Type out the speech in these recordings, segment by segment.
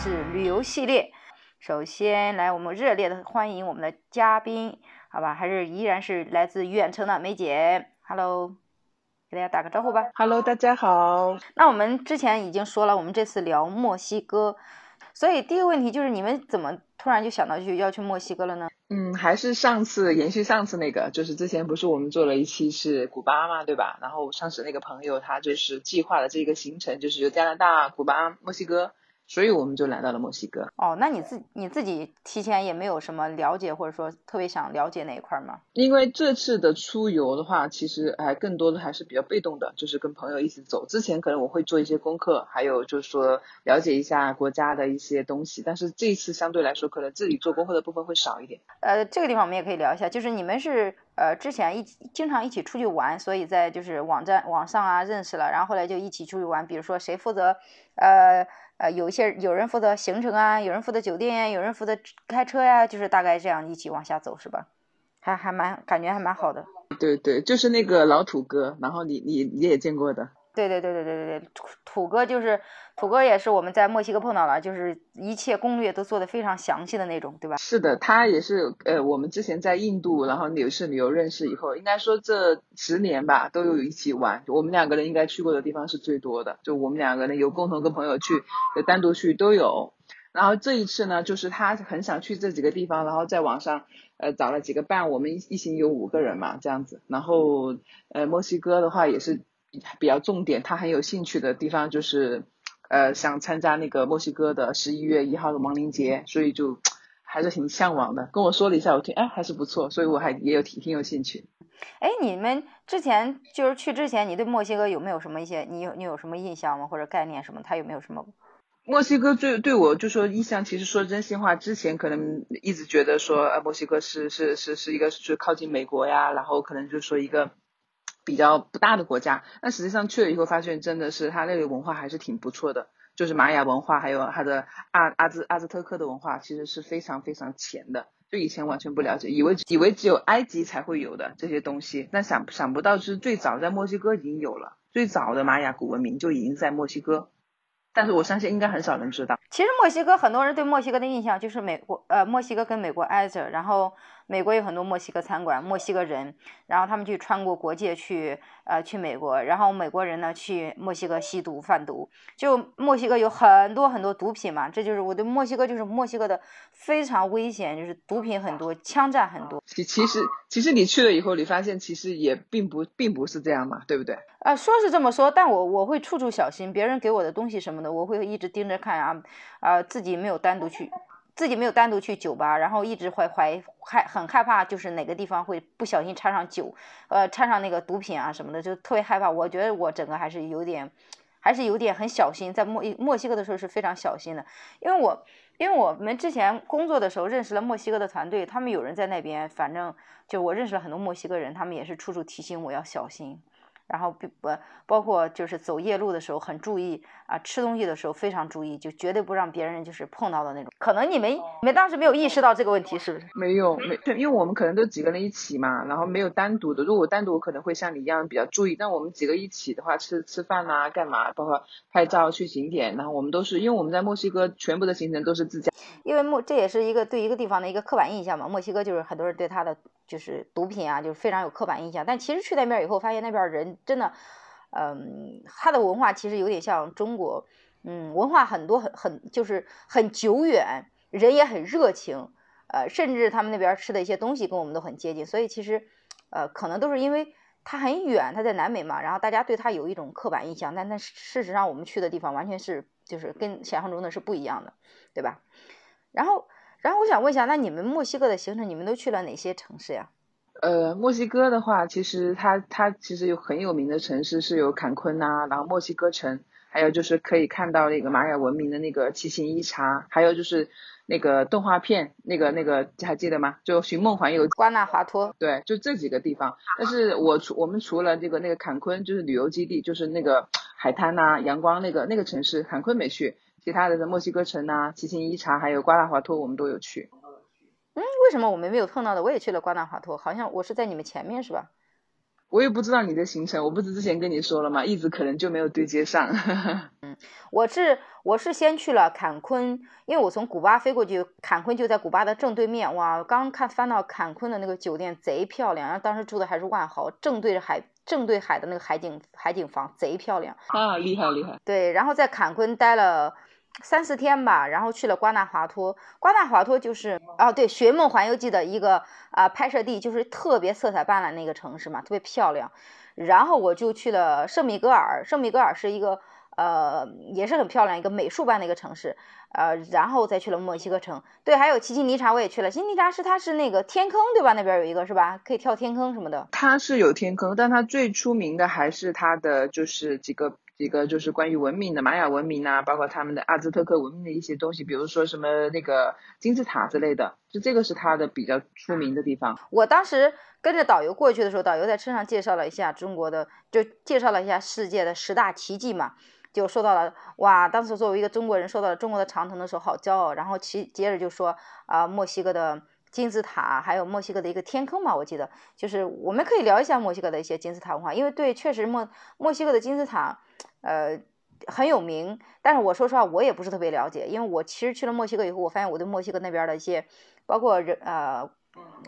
是旅游系列。首先来，我们热烈的欢迎我们的嘉宾，好吧？还是依然是来自远程的梅姐，Hello，给大家打个招呼吧。Hello，大家好。那我们之前已经说了，我们这次聊墨西哥，所以第一个问题就是你们怎么突然就想到去要去墨西哥了呢？嗯，还是上次延续上次那个，就是之前不是我们做了一期是古巴嘛，对吧？然后上次那个朋友他就是计划了这个行程，就是由加拿大、古巴、墨西哥，所以我们就来到了墨西哥。哦，那你自你自己提前也没有什么了解，或者说特别想了解哪一块吗？因为这次的出游的话，其实还更多的还是比较被动的，就是跟朋友一起走。之前可能我会做一些功课，还有就是说了解一下国家的一些东西，但是这一次相对来说，可能自己做功课的部分会少一点。呃，这个地方我们也可以聊一下，就是你们是呃之前一经常一起出去玩，所以在就是网站网上啊认识了，然后后来就一起出去玩，比如说谁负责呃呃有一些有人负责行程啊，有人负责酒店呀，有人负责开车呀，就是大概这样一起往下走是吧？还还蛮感觉还蛮好的。对对，就是那个老土哥，然后你你你也见过的。对对对对对对对，土土哥就是土哥，也是我们在墨西哥碰到了，就是一切攻略都做的非常详细的那种，对吧？是的，他也是呃，我们之前在印度，然后有次旅游认识以后，应该说这十年吧，都有一起玩。我们两个人应该去过的地方是最多的，就我们两个人有共同跟朋友去，单独去都有。然后这一次呢，就是他很想去这几个地方，然后在网上呃找了几个伴，我们一一行有五个人嘛，这样子。然后呃，墨西哥的话也是比较重点，他很有兴趣的地方就是呃想参加那个墨西哥的十一月一号的亡灵节，所以就还是挺向往的。跟我说了一下，我听哎还是不错，所以我还也有挺挺有兴趣。哎，你们之前就是去之前，你对墨西哥有没有什么一些你有你有什么印象吗？或者概念什么？他有没有什么？墨西哥最对我就说印象，其实说真心话，之前可能一直觉得说，呃，墨西哥是是是是一个是靠近美国呀，然后可能就说一个比较不大的国家。但实际上去了以后，发现真的是它那个文化还是挺不错的，就是玛雅文化，还有它的阿阿兹阿兹特克的文化，其实是非常非常浅的。就以前完全不了解，以为以为只有埃及才会有的这些东西，但想想不到是最早在墨西哥已经有了，最早的玛雅古文明就已经在墨西哥。但是我相信应该很少人知道。其实墨西哥很多人对墨西哥的印象就是美国，呃，墨西哥跟美国挨着，然后美国有很多墨西哥餐馆，墨西哥人，然后他们去穿过国界去，呃，去美国，然后美国人呢去墨西哥吸毒贩毒，就墨西哥有很多很多毒品嘛，这就是我对墨西哥就是墨西哥的非常危险，就是毒品很多，枪战很多。其其实其实你去了以后，你发现其实也并不并不是这样嘛，对不对？呃，说是这么说，但我我会处处小心，别人给我的东西什么的，我会一直盯着看啊，啊，自己没有单独去，自己没有单独去酒吧，然后一直会怀害很害怕，就是哪个地方会不小心掺上酒，呃，掺上那个毒品啊什么的，就特别害怕。我觉得我整个还是有点，还是有点很小心，在墨墨西哥的时候是非常小心的，因为我因为我们之前工作的时候认识了墨西哥的团队，他们有人在那边，反正就我认识了很多墨西哥人，他们也是处处提醒我要小心。然后不不包括就是走夜路的时候很注意啊，吃东西的时候非常注意，就绝对不让别人就是碰到的那种。可能你们你们当时没有意识到这个问题，是不是？没有没，因为我们可能都几个人一起嘛，然后没有单独的。如果单独，我可能会像你一样比较注意。但我们几个一起的话，吃吃饭呐、干嘛，包括拍照、去景点，然后我们都是因为我们在墨西哥全部的行程都是自驾。因为墨这也是一个对一个地方的一个刻板印象嘛。墨西哥就是很多人对它的就是毒品啊，就是非常有刻板印象。但其实去那边以后，发现那边人真的。嗯，他的文化其实有点像中国，嗯，文化很多很很就是很久远，人也很热情，呃，甚至他们那边吃的一些东西跟我们都很接近，所以其实，呃，可能都是因为它很远，它在南美嘛，然后大家对它有一种刻板印象，但但事实上我们去的地方完全是就是跟想象中的是不一样的，对吧？然后，然后我想问一下，那你们墨西哥的行程，你们都去了哪些城市呀？呃，墨西哥的话，其实它它其实有很有名的城市是有坎昆呐、然后墨西哥城，还有就是可以看到那个玛雅文明的那个七星一茶，还有就是那个动画片，那个那个还记得吗？就《寻梦环游记》。瓜纳华托。对，就这几个地方。但是我除我们除了这个那个坎昆，就是旅游基地，就是那个海滩呐、阳光那个那个城市，坎昆没去，其他的墨西哥城呐、七星一茶还有瓜纳华托我们都有去。嗯，为什么我们没有碰到的？我也去了瓜纳华托，好像我是在你们前面是吧？我也不知道你的行程，我不是之前跟你说了吗？一直可能就没有对接上。嗯，我是我是先去了坎昆，因为我从古巴飞过去，坎昆就在古巴的正对面。哇，刚看翻到坎昆的那个酒店贼漂亮，然后当时住的还是万豪，正对着海，正对海的那个海景海景房，贼漂亮。啊，厉害厉害。对，然后在坎昆待了三四天吧，然后去了瓜纳华托。瓜纳华托就是哦，对，《寻梦环游记》的一个啊拍摄地，就是特别色彩斑斓那个城市嘛，特别漂亮。然后我就去了圣米格尔，圣米格尔是一个呃也是很漂亮一个美术般的一个城市，呃，然后再去了墨西哥城。对，还有奇琴尼察我也去了，奇琴尼察是它是那个天坑对吧？那边有一个是吧？可以跳天坑什么的。它是有天坑，但它最出名的还是它的就是几个几个就是关于文明的玛雅文明啊，包括他们的阿兹特克文明的一些东西，比如说什么那个金字塔之类的，就这个是它的比较出名的地方。我当时。跟着导游过去的时候，导游在车上介绍了一下中国的，就介绍了一下世界的十大奇迹嘛，就说到了哇，当时作为一个中国人说到了中国的长城的时候，好骄傲。然后其接着就说啊，墨西哥的金字塔，还有墨西哥的一个天坑嘛，我记得就是我们可以聊一下墨西哥的一些金字塔文化，因为对，确实墨墨西哥的金字塔呃很有名，但是我说实话我也不是特别了解，因为我其实去了墨西哥以后，我发现我对墨西哥那边的一些包括人呃。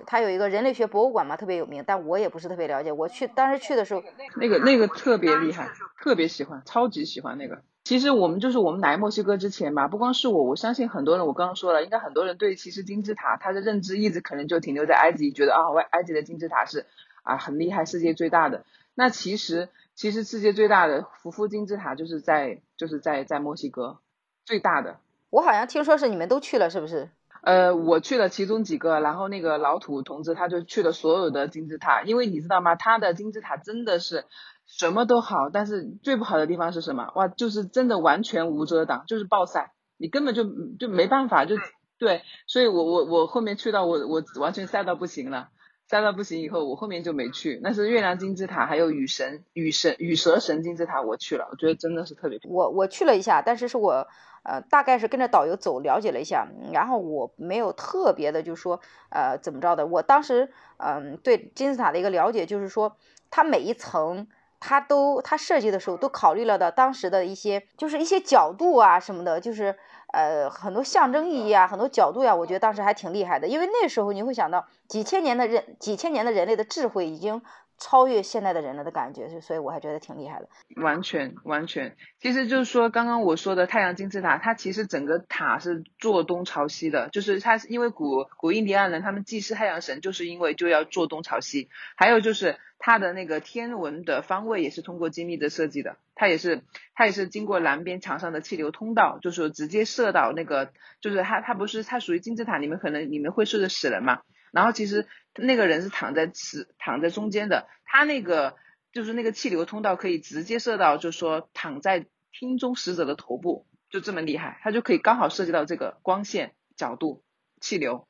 它有一个人类学博物馆嘛，特别有名，但我也不是特别了解。我去当时去的时候，那个那个特别厉害，特别喜欢，超级喜欢那个。其实我们就是我们来墨西哥之前吧，不光是我，我相信很多人，我刚刚说了，应该很多人对其实金字塔它的认知一直可能就停留在埃及，觉得啊，埃埃及的金字塔是啊很厉害，世界最大的。那其实其实世界最大的福夫金字塔就是在就是在在墨西哥最大的。我好像听说是你们都去了，是不是？呃，我去了其中几个，然后那个老土同志他就去了所有的金字塔，因为你知道吗？他的金字塔真的是什么都好，但是最不好的地方是什么？哇，就是真的完全无遮挡，就是暴晒，你根本就就没办法，就对，所以我我我后面去到我我完全晒到不行了，晒到不行以后，我后面就没去。那是月亮金字塔，还有雨神雨神雨蛇神金字塔，我去了，我觉得真的是特别。我我去了一下，但是是我。呃，大概是跟着导游走，了解了一下，然后我没有特别的，就说，呃，怎么着的。我当时，嗯，对金字塔的一个了解，就是说，它每一层，它都，它设计的时候都考虑了的当时的一些，就是一些角度啊什么的，就是，呃，很多象征意义啊，很多角度呀，我觉得当时还挺厉害的。因为那时候你会想到，几千年的人，几千年的人类的智慧已经。超越现代的人了的感觉，所以我还觉得挺厉害的。完全完全，其实就是说刚刚我说的太阳金字塔，它其实整个塔是坐东朝西的，就是它是因为古古印第安人他们祭祀太阳神，就是因为就要坐东朝西。还有就是它的那个天文的方位也是通过精密的设计的，它也是它也是经过南边墙上的气流通道，就是直接射到那个，就是它它不是它属于金字塔，你们可能你们会睡着死人嘛。然后其实那个人是躺在死躺在中间的，他那个就是那个气流通道可以直接射到，就是说躺在厅中死者的头部，就这么厉害，他就可以刚好涉及到这个光线角度气流。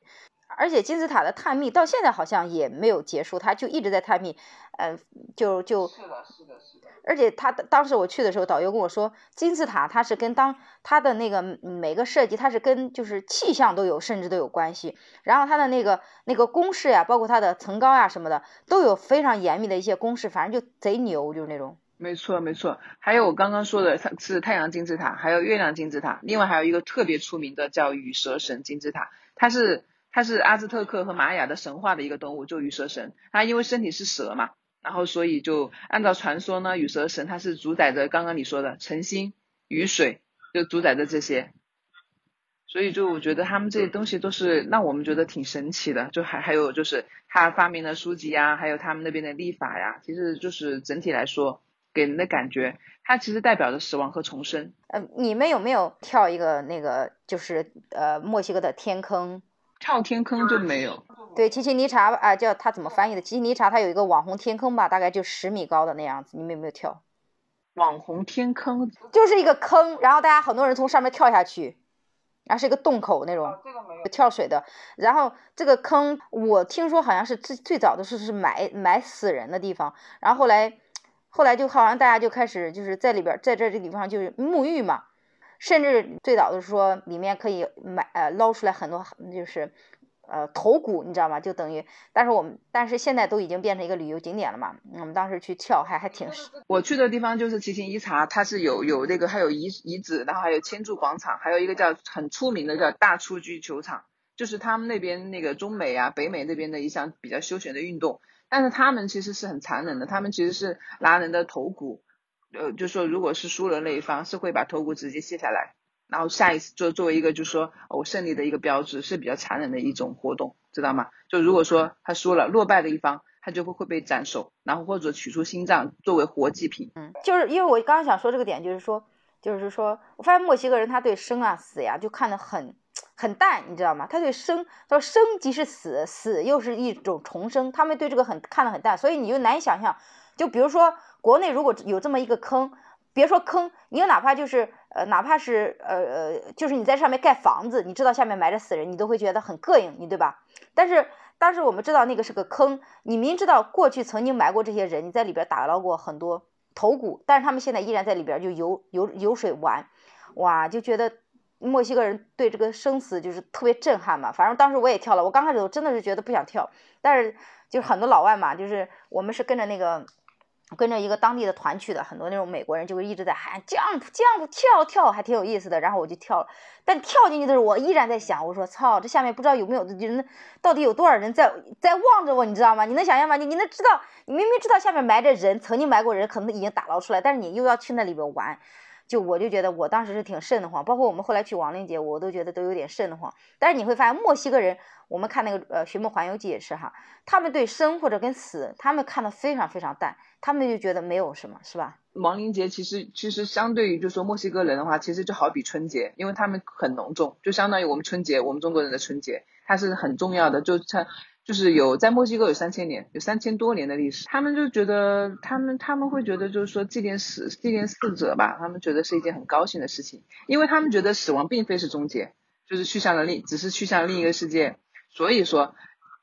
而且金字塔的探秘到现在好像也没有结束，他就一直在探秘，嗯，就就。是的，是的，是的。而且他当时我去的时候，导游跟我说，金字塔它是跟当它的那个每个设计，它是跟就是气象都有，甚至都有关系。然后它的那个那个公式呀，包括它的层高呀什么的，都有非常严密的一些公式，反正就贼牛，就是那种。没错，没错。还有我刚刚说的是太阳金字塔，还有月亮金字塔，另外还有一个特别出名的叫羽蛇神金字塔，它是。它是阿兹特克和玛雅的神话的一个动物，就羽蛇神。它因为身体是蛇嘛，然后所以就按照传说呢，羽蛇神它是主宰着刚刚你说的晨星、雨水，就主宰着这些。所以就我觉得他们这些东西都是让我们觉得挺神奇的。就还还有就是他发明的书籍呀，还有他们那边的历法呀，其实就是整体来说给人的感觉，它其实代表着死亡和重生。呃，你们有没有跳一个那个就是呃墨西哥的天坑？跳天坑就没有。对，奇奇尼茶啊，叫他怎么翻译的？奇奇尼茶，它有一个网红天坑吧，大概就十米高的那样子。你们有没有跳？网红天坑就是一个坑，然后大家很多人从上面跳下去，然后是一个洞口那种，跳水的。然后这个坑，我听说好像是最最早的是是埋埋死人的地方，然后后来后来就好像大家就开始就是在里边，在这这地方就是沐浴嘛。甚至最早的说里面可以买呃捞出来很多就是呃头骨，你知道吗？就等于，但是我们但是现在都已经变成一个旅游景点了嘛。我们当时去跳还还挺。我去的地方就是七星一茶，它是有有那个还有遗遗址，然后还有千柱广场，还有一个叫很出名的叫大蹴鞠球场，就是他们那边那个中美啊北美那边的一项比较休闲的运动。但是他们其实是很残忍的，他们其实是拿人的头骨，呃，就说如果是输了那一方是会把头骨直接卸下来。然后下一次就作为一个就是说我胜利的一个标志是比较残忍的一种活动，知道吗？就如果说他输了，落败的一方他就会会被斩首，然后或者取出心脏作为活祭品。嗯，就是因为我刚刚想说这个点，就是说，就是说我发现墨西哥人他对生啊死呀就看得很很淡，你知道吗？他对生，他说生即是死，死又是一种重生，他们对这个很看得很淡，所以你就难以想象。就比如说国内如果有这么一个坑。别说坑，你哪怕就是呃，哪怕是呃呃，就是你在上面盖房子，你知道下面埋着死人，你都会觉得很膈应，你对吧？但是当时我们知道那个是个坑，你明知道过去曾经埋过这些人，你在里边打捞过很多头骨，但是他们现在依然在里边就游游游水玩，哇，就觉得墨西哥人对这个生死就是特别震撼嘛。反正当时我也跳了，我刚开始我真的是觉得不想跳，但是就是很多老外嘛，就是我们是跟着那个。跟着一个当地的团去的，很多那种美国人就会一直在喊 jump jump 跳跳，还挺有意思的。然后我就跳了，但跳进去的时候，我依然在想，我说操，这下面不知道有没有人，到底有多少人在在望着我，你知道吗？你能想象吗？你你能知道，你明明知道下面埋着人，曾经埋过人，可能已经打捞出来，但是你又要去那里边玩。就我就觉得我当时是挺瘆得慌，包括我们后来去亡灵节，我都觉得都有点瘆得慌。但是你会发现墨西哥人，我们看那个呃《寻梦环游记》也是哈，他们对生或者跟死，他们看得非常非常淡，他们就觉得没有什么，是吧？亡灵节其实其实相对于就说墨西哥人的话，其实就好比春节，因为他们很隆重，就相当于我们春节，我们中国人的春节，它是很重要的，就像。就是有在墨西哥有三千年，有三千多年的历史，他们就觉得他们他们会觉得就是说祭奠死祭奠死者吧，他们觉得是一件很高兴的事情，因为他们觉得死亡并非是终结，就是去向了另只是去向另一个世界，所以说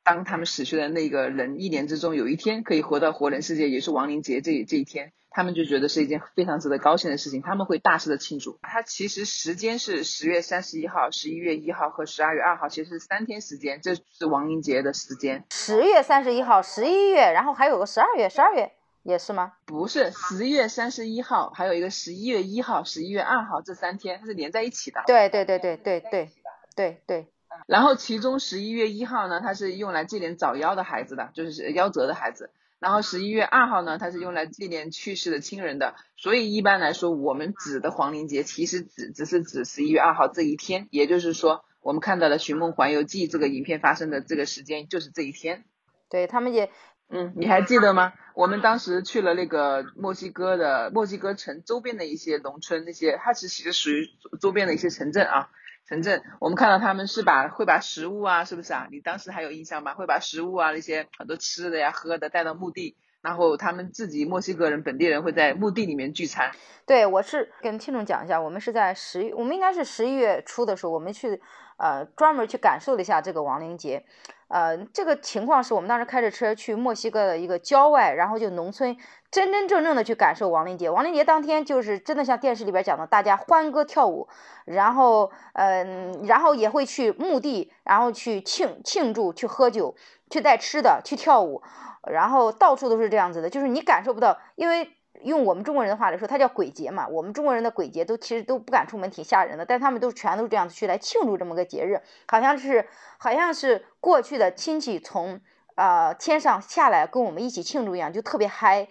当他们死去的那个人一年之中有一天可以活到活人世界，也是亡灵节这这一天。他们就觉得是一件非常值得高兴的事情，他们会大肆的庆祝。它其实时间是十月三十一号、十一月一号和十二月二号，其实是三天时间，这是亡灵节的时间。十月三十一号、十一月，然后还有个十二月，十二月也是吗？不是，十月三十一号，还有一个十一月一号、十一月二号，这三天它是连在一起的。对对对对对对对对。然后其中十一月一号呢，它是用来纪念早夭的孩子的，就是夭折的孩子。然后十一月二号呢，它是用来纪念去世的亲人的，所以一般来说，我们指的黄陵节其实只只是指十一月二号这一天，也就是说，我们看到的《寻梦环游记》这个影片发生的这个时间就是这一天。对他们也，嗯，你还记得吗？我们当时去了那个墨西哥的墨西哥城周边的一些农村，那些它其实属于周边的一些城镇啊。城镇，我们看到他们是把会把食物啊，是不是啊？你当时还有印象吗？会把食物啊那些很多吃的呀、喝的带到墓地，然后他们自己墨西哥人本地人会在墓地里面聚餐。对，我是跟听众讲一下，我们是在十，我们应该是十一月初的时候，我们去呃专门去感受了一下这个亡灵节。呃，这个情况是我们当时开着车去墨西哥的一个郊外，然后就农村，真真正正的去感受亡灵节。亡灵节当天就是真的像电视里边讲的，大家欢歌跳舞，然后，嗯，然后也会去墓地，然后去庆庆祝，去喝酒，去带吃的，去跳舞，然后到处都是这样子的，就是你感受不到，因为。用我们中国人的话来说，它叫鬼节嘛。我们中国人的鬼节都其实都不敢出门，挺吓人的。但他们都全都是这样子去来庆祝这么个节日，好像是好像是过去的亲戚从呃天上下来跟我们一起庆祝一样，就特别嗨。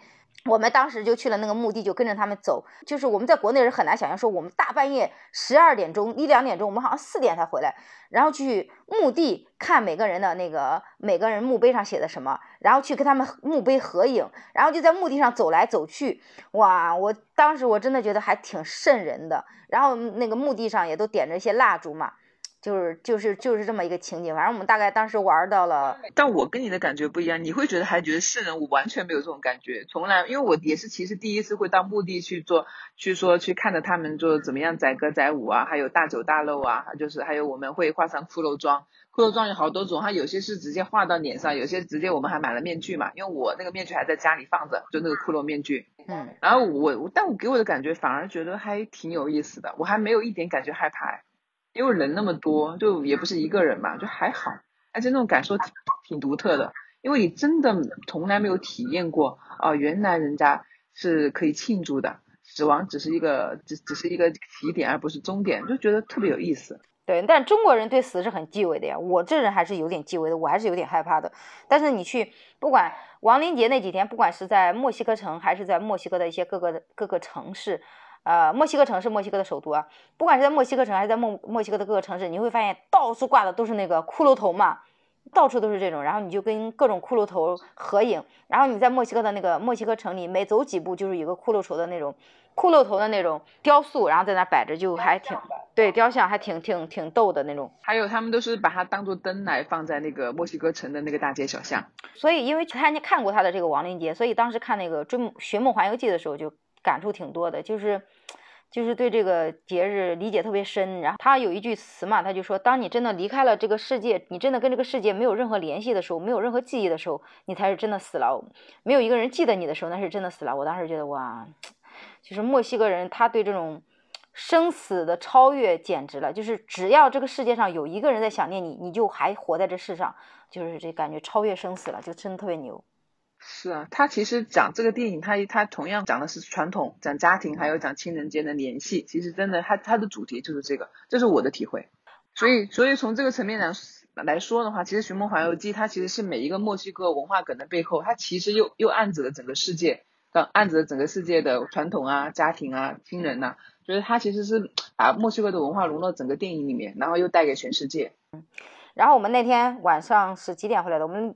我们当时就去了那个墓地，就跟着他们走。就是我们在国内人很难想象，说我们大半夜十二点钟一两点钟，我们好像四点才回来，然后去墓地看每个人的那个每个人墓碑上写的什么，然后去跟他们墓碑合影，然后就在墓地上走来走去。哇，我当时我真的觉得还挺瘆人的。然后那个墓地上也都点着一些蜡烛嘛。就是就是就是这么一个情景，反正我们大概当时玩到了。但我跟你的感觉不一样，你会觉得还觉得是人，我完全没有这种感觉，从来，因为我也是其实第一次会到墓地去做，去说去看着他们做怎么样载歌载舞啊，还有大酒大肉啊，就是还有我们会画上骷髅妆，骷髅妆有好多种，它有些是直接画到脸上，有些直接我们还买了面具嘛，因为我那个面具还在家里放着，就那个骷髅面具。嗯。然后我，但我给我的感觉反而觉得还挺有意思的，我还没有一点感觉害怕。因为人那么多，就也不是一个人嘛，就还好。而且那种感受挺挺独特的，因为你真的从来没有体验过啊，原来人家是可以庆祝的，死亡只是一个只只是一个起点，而不是终点，就觉得特别有意思。对，但中国人对死是很忌讳的呀。我这人还是有点忌讳的，我还是有点害怕的。但是你去，不管亡灵节那几天，不管是在墨西哥城，还是在墨西哥的一些各个各个城市，呃，墨西哥城是墨西哥的首都啊。不管是在墨西哥城，还是在墨墨西哥的各个城市，你会发现到处挂的都是那个骷髅头嘛，到处都是这种。然后你就跟各种骷髅头合影。然后你在墨西哥的那个墨西哥城里，每走几步就是一个骷髅头的那种。骷髅头的那种雕塑，然后在那摆着，就还挺对雕像，还挺挺挺逗的那种。还有他们都是把它当做灯来放在那个墨西哥城的那个大街小巷。所以因为参加看过他的这个亡灵节，所以当时看那个《追寻梦环游记》的时候就感触挺多的，就是就是对这个节日理解特别深。然后他有一句词嘛，他就说：当你真的离开了这个世界，你真的跟这个世界没有任何联系的时候，没有任何记忆的时候，你才是真的死了。没有一个人记得你的时候，那是真的死了。我当时觉得哇。就是墨西哥人，他对这种生死的超越简直了。就是只要这个世界上有一个人在想念你，你就还活在这世上，就是这感觉超越生死了，就真的特别牛。是啊，他其实讲这个电影，他他同样讲的是传统，讲家庭，还有讲亲人间的联系。其实真的，他他的主题就是这个，这是我的体会。所以，所以从这个层面来来说的话，其实《寻梦环游记》它其实是每一个墨西哥文化梗的背后，它其实又又暗指了整个世界。暗指了整个世界的传统啊、家庭啊、亲人呐，就是他其实是把墨西哥的文化融到整个电影里面，然后又带给全世界。然后我们那天晚上是几点回来的？我们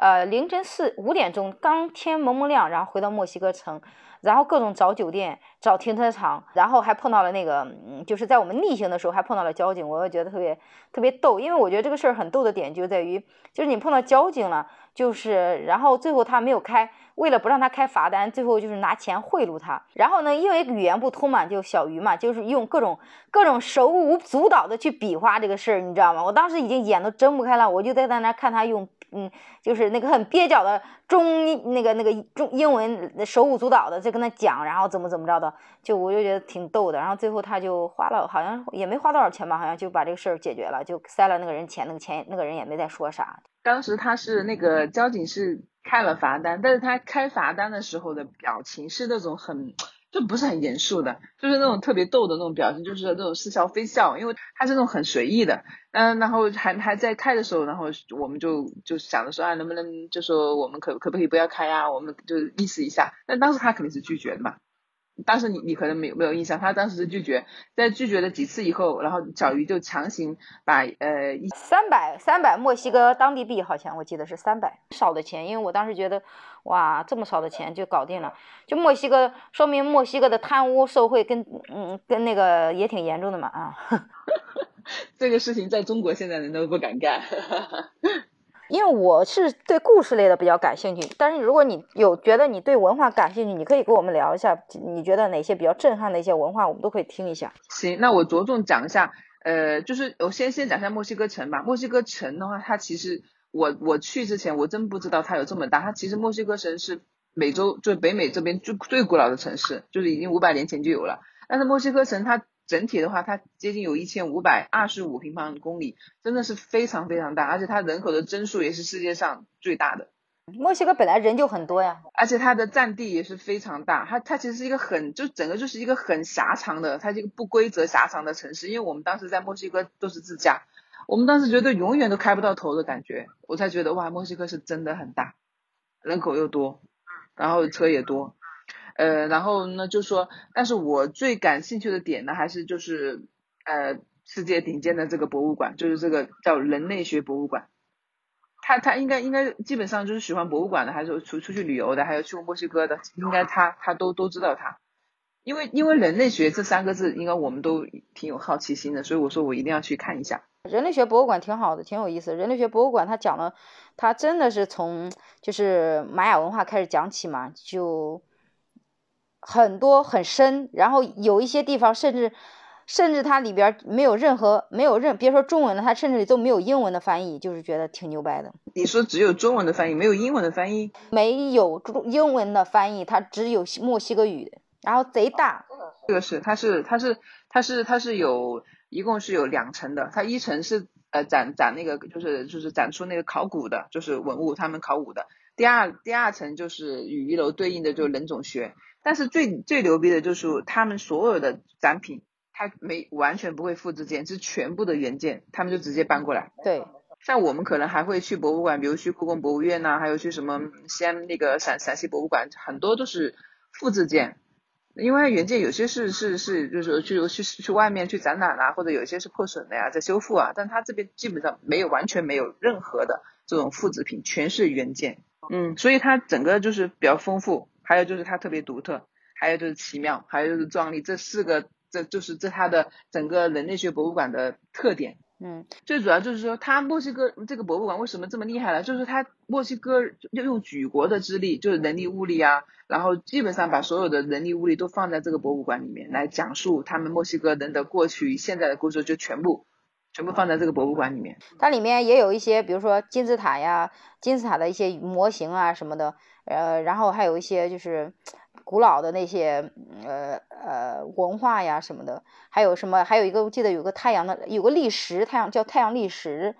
呃凌晨四五点钟，刚天蒙蒙亮，然后回到墨西哥城。然后各种找酒店、找停车场，然后还碰到了那个，嗯，就是在我们逆行的时候还碰到了交警，我觉得特别特别逗，因为我觉得这个事儿很逗的点就在于，就是你碰到交警了，就是然后最后他没有开，为了不让他开罚单，最后就是拿钱贿赂他。然后呢，因为语言不通嘛，就小鱼嘛，就是用各种各种手舞足蹈的去比划这个事儿，你知道吗？我当时已经眼都睁不开了，我就在在那看他用。嗯，就是那个很蹩脚的中那个那个中英文手舞足蹈的在跟他讲，然后怎么怎么着的，就我就觉得挺逗的。然后最后他就花了，好像也没花多少钱吧，好像就把这个事儿解决了，就塞了那个人钱，那个钱那个人也没再说啥。当时他是那个交警是开了罚单，但是他开罚单的时候的表情是那种很。就不是很严肃的，就是那种特别逗的那种表情，就是那种似笑非笑，因为他是那种很随意的，嗯，然后还还在开的时候，然后我们就就想着说啊，能不能就说我们可可不可以不要开啊，我们就意思一下，但当时他肯定是拒绝的嘛。当时你你可能没有没有印象，他当时是拒绝，在拒绝了几次以后，然后小鱼就强行把呃一三百三百墨西哥当地币，好像我记得是三百少的钱，因为我当时觉得哇这么少的钱就搞定了，就墨西哥说明墨西哥的贪污受贿跟嗯跟那个也挺严重的嘛啊，这个事情在中国现在人都不敢干。因为我是对故事类的比较感兴趣，但是如果你有觉得你对文化感兴趣，你可以跟我们聊一下，你觉得哪些比较震撼的一些文化，我们都可以听一下。行，那我着重讲一下，呃，就是我先先讲一下墨西哥城吧。墨西哥城的话，它其实我我去之前我真不知道它有这么大。它其实墨西哥城是美洲就北美这边最最古老的城市，就是已经五百年前就有了。但是墨西哥城它。整体的话，它接近有一千五百二十五平方公里，真的是非常非常大，而且它人口的增速也是世界上最大的。墨西哥本来人就很多呀，而且它的占地也是非常大，它它其实是一个很就整个就是一个很狭长的，它这个不规则狭长的城市。因为我们当时在墨西哥都是自驾，我们当时觉得永远都开不到头的感觉，我才觉得哇，墨西哥是真的很大，人口又多，然后车也多。呃，然后呢，就说，但是我最感兴趣的点呢，还是就是，呃，世界顶尖的这个博物馆，就是这个叫人类学博物馆。他他应该应该基本上就是喜欢博物馆的，还是出出去旅游的，还有去过墨西哥的，应该他他都都知道他。因为因为人类学这三个字，应该我们都挺有好奇心的，所以我说我一定要去看一下。人类学博物馆挺好的，挺有意思。人类学博物馆他讲了，他真的是从就是玛雅文化开始讲起嘛，就。很多很深，然后有一些地方甚至，甚至它里边没有任何没有任别说中文了，它甚至都没有英文的翻译，就是觉得挺牛掰的。你说只有中文的翻译，没有英文的翻译？没有中英文的翻译，它只有墨西哥语的，然后贼大。这个是，它是它是它是它是有一共是有两层的。它一层是呃展展那个就是就是展出那个考古的，就是文物他们考古的。第二第二层就是与一楼对应的就是人种学。但是最最牛逼的就是他们所有的展品，它没完全不会复制件，是全部的原件，他们就直接搬过来。对。像我们可能还会去博物馆，比如去故宫博物院呐，还有去什么西安那个陕陕西博物馆，很多都是复制件。因为原件有些是是是，就是去去去外面去展览啊，或者有些是破损的呀，在修复啊。但他这边基本上没有，完全没有任何的这种复制品，全是原件。嗯，所以它整个就是比较丰富，还有就是它特别独特，还有就是奇妙，还有就是壮丽。这四个，这就是这它的整个人类学博物馆的特点。嗯，最主要就是说，它墨西哥这个博物馆为什么这么厉害呢？就是它墨西哥要用举国的之力，就是人力物力啊，然后基本上把所有的人力物力都放在这个博物馆里面来讲述他们墨西哥人的过去、现在的故事，就全部全部放在这个博物馆里面。它里面也有一些，比如说金字塔呀、金字塔的一些模型啊什么的，呃，然后还有一些就是。古老的那些呃呃文化呀什么的，还有什么？还有一个我记得有个太阳的，有个历石，太阳叫太阳历石，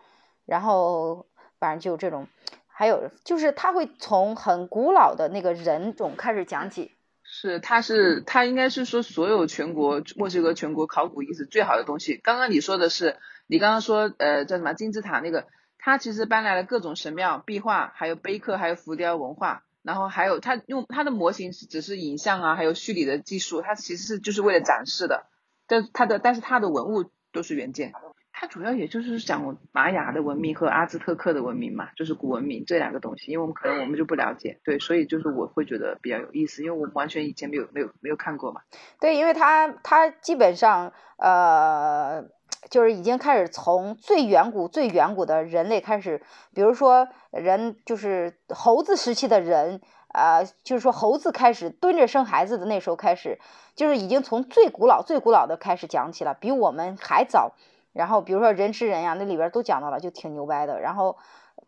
然后反正就这种，还有就是他会从很古老的那个人种开始讲起。是，他是他应该是说所有全国墨西哥全国考古遗址最好的东西。刚刚你说的是，你刚刚说呃叫什么金字塔那个，它其实搬来了各种神庙、壁画，还有碑刻，还有浮雕文化。然后还有，它用它的模型只是影像啊，还有虚拟的技术，它其实是就是为了展示的。但它的但是它的文物都是原件，它主要也就是讲玛雅的文明和阿兹特克的文明嘛，就是古文明这两个东西。因为我们可能我们就不了解，对，所以就是我会觉得比较有意思，因为我完全以前没有没有没有看过嘛。对，因为它它基本上呃。就是已经开始从最远古、最远古的人类开始，比如说人就是猴子时期的人，呃，就是说猴子开始蹲着生孩子的那时候开始，就是已经从最古老、最古老的开始讲起了，比我们还早。然后比如说人吃人呀，那里边都讲到了，就挺牛掰的。然后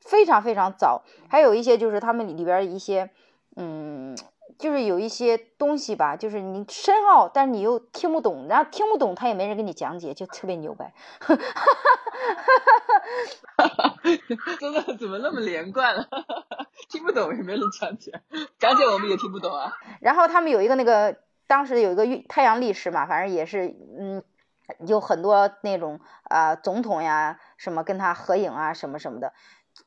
非常非常早，还有一些就是他们里边一些，嗯。就是有一些东西吧，就是你深奥，但是你又听不懂，然后听不懂他也没人给你讲解，就特别牛掰。真的怎么那么连贯了？听不懂也没人讲解，讲解我们也听不懂啊。然后他们有一个那个，当时有一个太阳历史嘛，反正也是，嗯，有很多那种啊总统呀什么跟他合影啊什么什么的，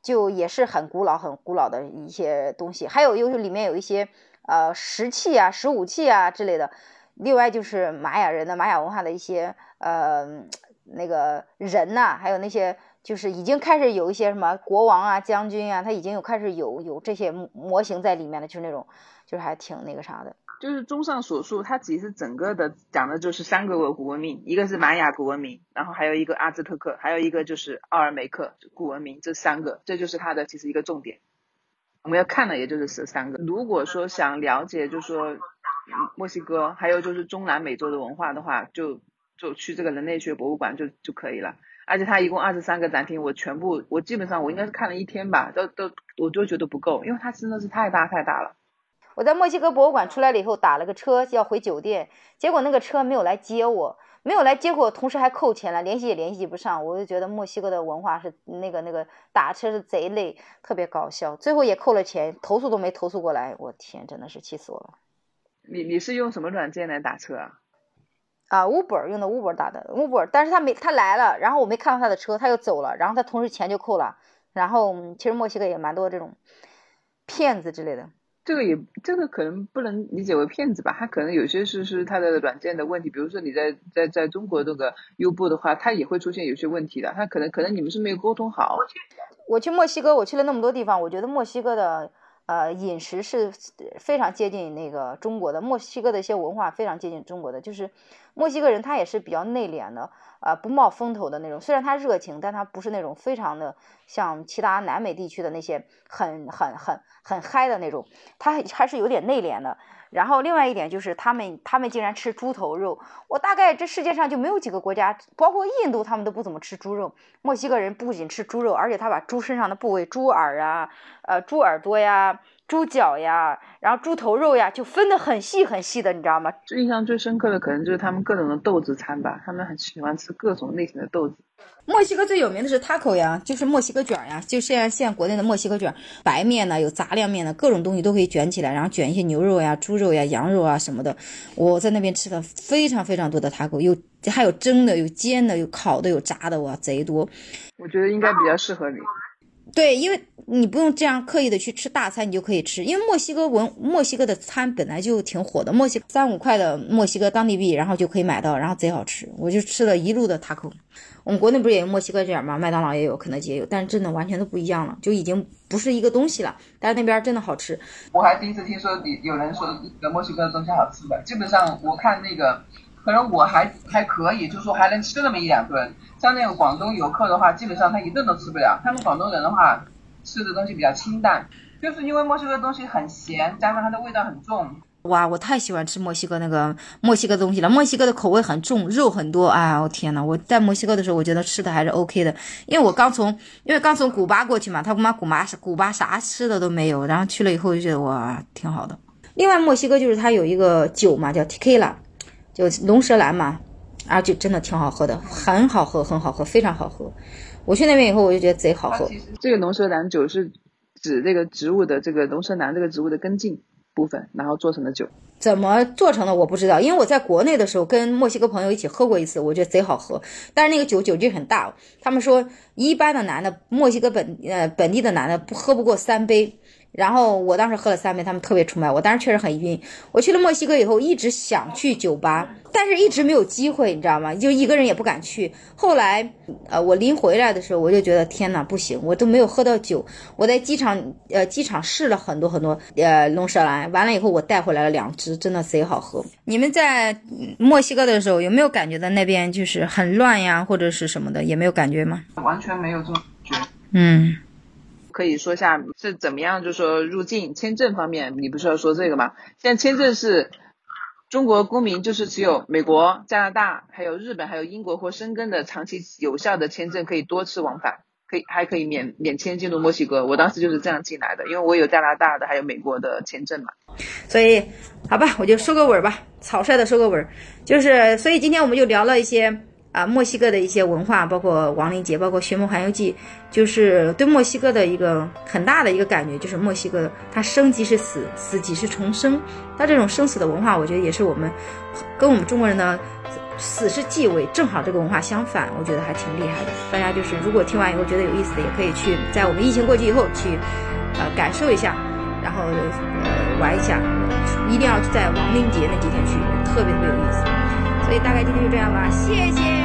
就也是很古老很古老的一些东西。还有又是里面有一些。呃，石器啊，石武器啊之类的。另外就是玛雅人的玛雅文化的一些呃那个人呐，还有那些就是已经开始有一些什么国王啊、将军啊，他已经有开始有有这些模型在里面了，就是那种就是还挺那个啥的。就是综上所述，它其实整个的讲的就是三个古文明，一个是玛雅古文明，然后还有一个阿兹特克，还有一个就是奥尔梅克古文明，这三个，这就是它的其实一个重点。我们要看的也就是十三个。如果说想了解，就说墨西哥，还有就是中南美洲的文化的话，就就去这个人类学博物馆就就可以了。而且它一共二十三个展厅，我全部我基本上我应该是看了一天吧，都都我都觉得不够，因为它真的是太大太大了。我在墨西哥博物馆出来了以后，打了个车要回酒店，结果那个车没有来接我。没有来接我，同时还扣钱了，联系也联系不上，我就觉得墨西哥的文化是那个那个打车是贼累，特别搞笑，最后也扣了钱，投诉都没投诉过来，我天，真的是气死我了。你你是用什么软件来打车啊？啊，Uber 用的 Uber 打的 Uber，但是他没他来了，然后我没看到他的车，他又走了，然后他同时钱就扣了，然后其实墨西哥也蛮多这种骗子之类的。这个也，这个可能不能理解为骗子吧？他可能有些是是他的软件的问题，比如说你在在在中国这个优步的话，它也会出现有些问题的。他可能可能你们是没有沟通好。我去墨西哥，我去了那么多地方，我觉得墨西哥的呃饮食是非常接近那个中国的，墨西哥的一些文化非常接近中国的，就是墨西哥人他也是比较内敛的。呃，不冒风头的那种，虽然他热情，但他不是那种非常的像其他南美地区的那些很很很很嗨的那种，他还是有点内敛的。然后另外一点就是他们他们竟然吃猪头肉，我大概这世界上就没有几个国家，包括印度，他们都不怎么吃猪肉。墨西哥人不仅吃猪肉，而且他把猪身上的部位，猪耳啊，呃，猪耳朵呀，猪脚呀，然后猪头肉呀，就分得很细很细的，你知道吗？印象最深刻的可能就是他们各种的豆子餐吧，他们很喜欢吃各种类型的豆子。墨西哥最有名的是 taco 呀，就是墨西哥卷呀，就现在现在国内的墨西哥卷，白面呢，有杂粮面的，各种东西都可以卷起来，然后卷一些牛肉呀、猪肉呀、羊肉啊什么的。我在那边吃了非常非常多的 taco，有还有蒸的，有煎的，有烤的，有炸的，哇，贼多。我觉得应该比较适合你。对，因为你不用这样刻意的去吃大餐，你就可以吃。因为墨西哥文墨西哥的餐本来就挺火的，墨西三五块的墨西哥当地币，然后就可以买到，然后贼好吃。我就吃了一路的 taco。我们国内不是也有墨西哥卷吗？麦当劳也有，肯德基也有，但是真的完全都不一样了，就已经不是一个东西了。但是那边真的好吃。我还第一次听说有有人说墨西哥的东西好吃的，基本上我看那个，可能我还还可以，就说还能吃那么一两顿。像那个广东游客的话，基本上他一顿都吃不了。他们广东人的话，吃的东西比较清淡，就是因为墨西哥的东西很咸，加上它的味道很重。哇，我太喜欢吃墨西哥那个墨西哥东西了。墨西哥的口味很重，肉很多。哎，我天呐，我在墨西哥的时候，我觉得吃的还是 OK 的，因为我刚从，因为刚从古巴过去嘛，他妈古巴古巴啥吃的都没有，然后去了以后就觉得哇，挺好的。另外，墨西哥就是它有一个酒嘛，叫 Tequila，就龙舌兰嘛。啊，就真的挺好喝的，很好喝，很好喝，非常好喝。我去那边以后，我就觉得贼好喝。这个龙舌兰酒是指这个植物的这个龙舌兰这个植物的根茎部分，然后做成的酒。怎么做成的我不知道，因为我在国内的时候跟墨西哥朋友一起喝过一次，我觉得贼好喝。但是那个酒酒劲很大，他们说一般的男的，墨西哥本呃本地的男的不喝不过三杯。然后我当时喝了三杯，他们特别崇拜我，当时确实很晕。我去了墨西哥以后，一直想去酒吧，但是一直没有机会，你知道吗？就一个人也不敢去。后来，呃，我临回来的时候，我就觉得天哪，不行，我都没有喝到酒。我在机场，呃，机场试了很多很多，呃，龙舌兰，完了以后我带回来了两支，真的贼好喝。你们在墨西哥的时候有没有感觉到那边就是很乱呀，或者是什么的，也没有感觉吗？完全没有这种感觉。嗯。可以说一下是怎么样？就是说入境签证方面，你不是要说这个吗？现在签证是中国公民，就是只有美国、加拿大、还有日本、还有英国或申根的长期有效的签证可以多次往返，可以还可以免免签进入墨西哥。我当时就是这样进来的，因为我有加拿大的还有美国的签证嘛。所以，好吧，我就收个尾吧，草率的收个尾，就是所以今天我们就聊了一些。啊，墨西哥的一些文化，包括亡灵节，包括《寻梦环游记》，就是对墨西哥的一个很大的一个感觉，就是墨西哥它生即是死，死即是重生。它这种生死的文化，我觉得也是我们跟我们中国人的死是继位，正好这个文化相反，我觉得还挺厉害的。大家就是如果听完以后觉得有意思的，也可以去在我们疫情过去以后去呃感受一下，然后呃玩一下，一定要在亡灵节那几天去，特别特别有意思。所以大概今天就这样吧，谢谢，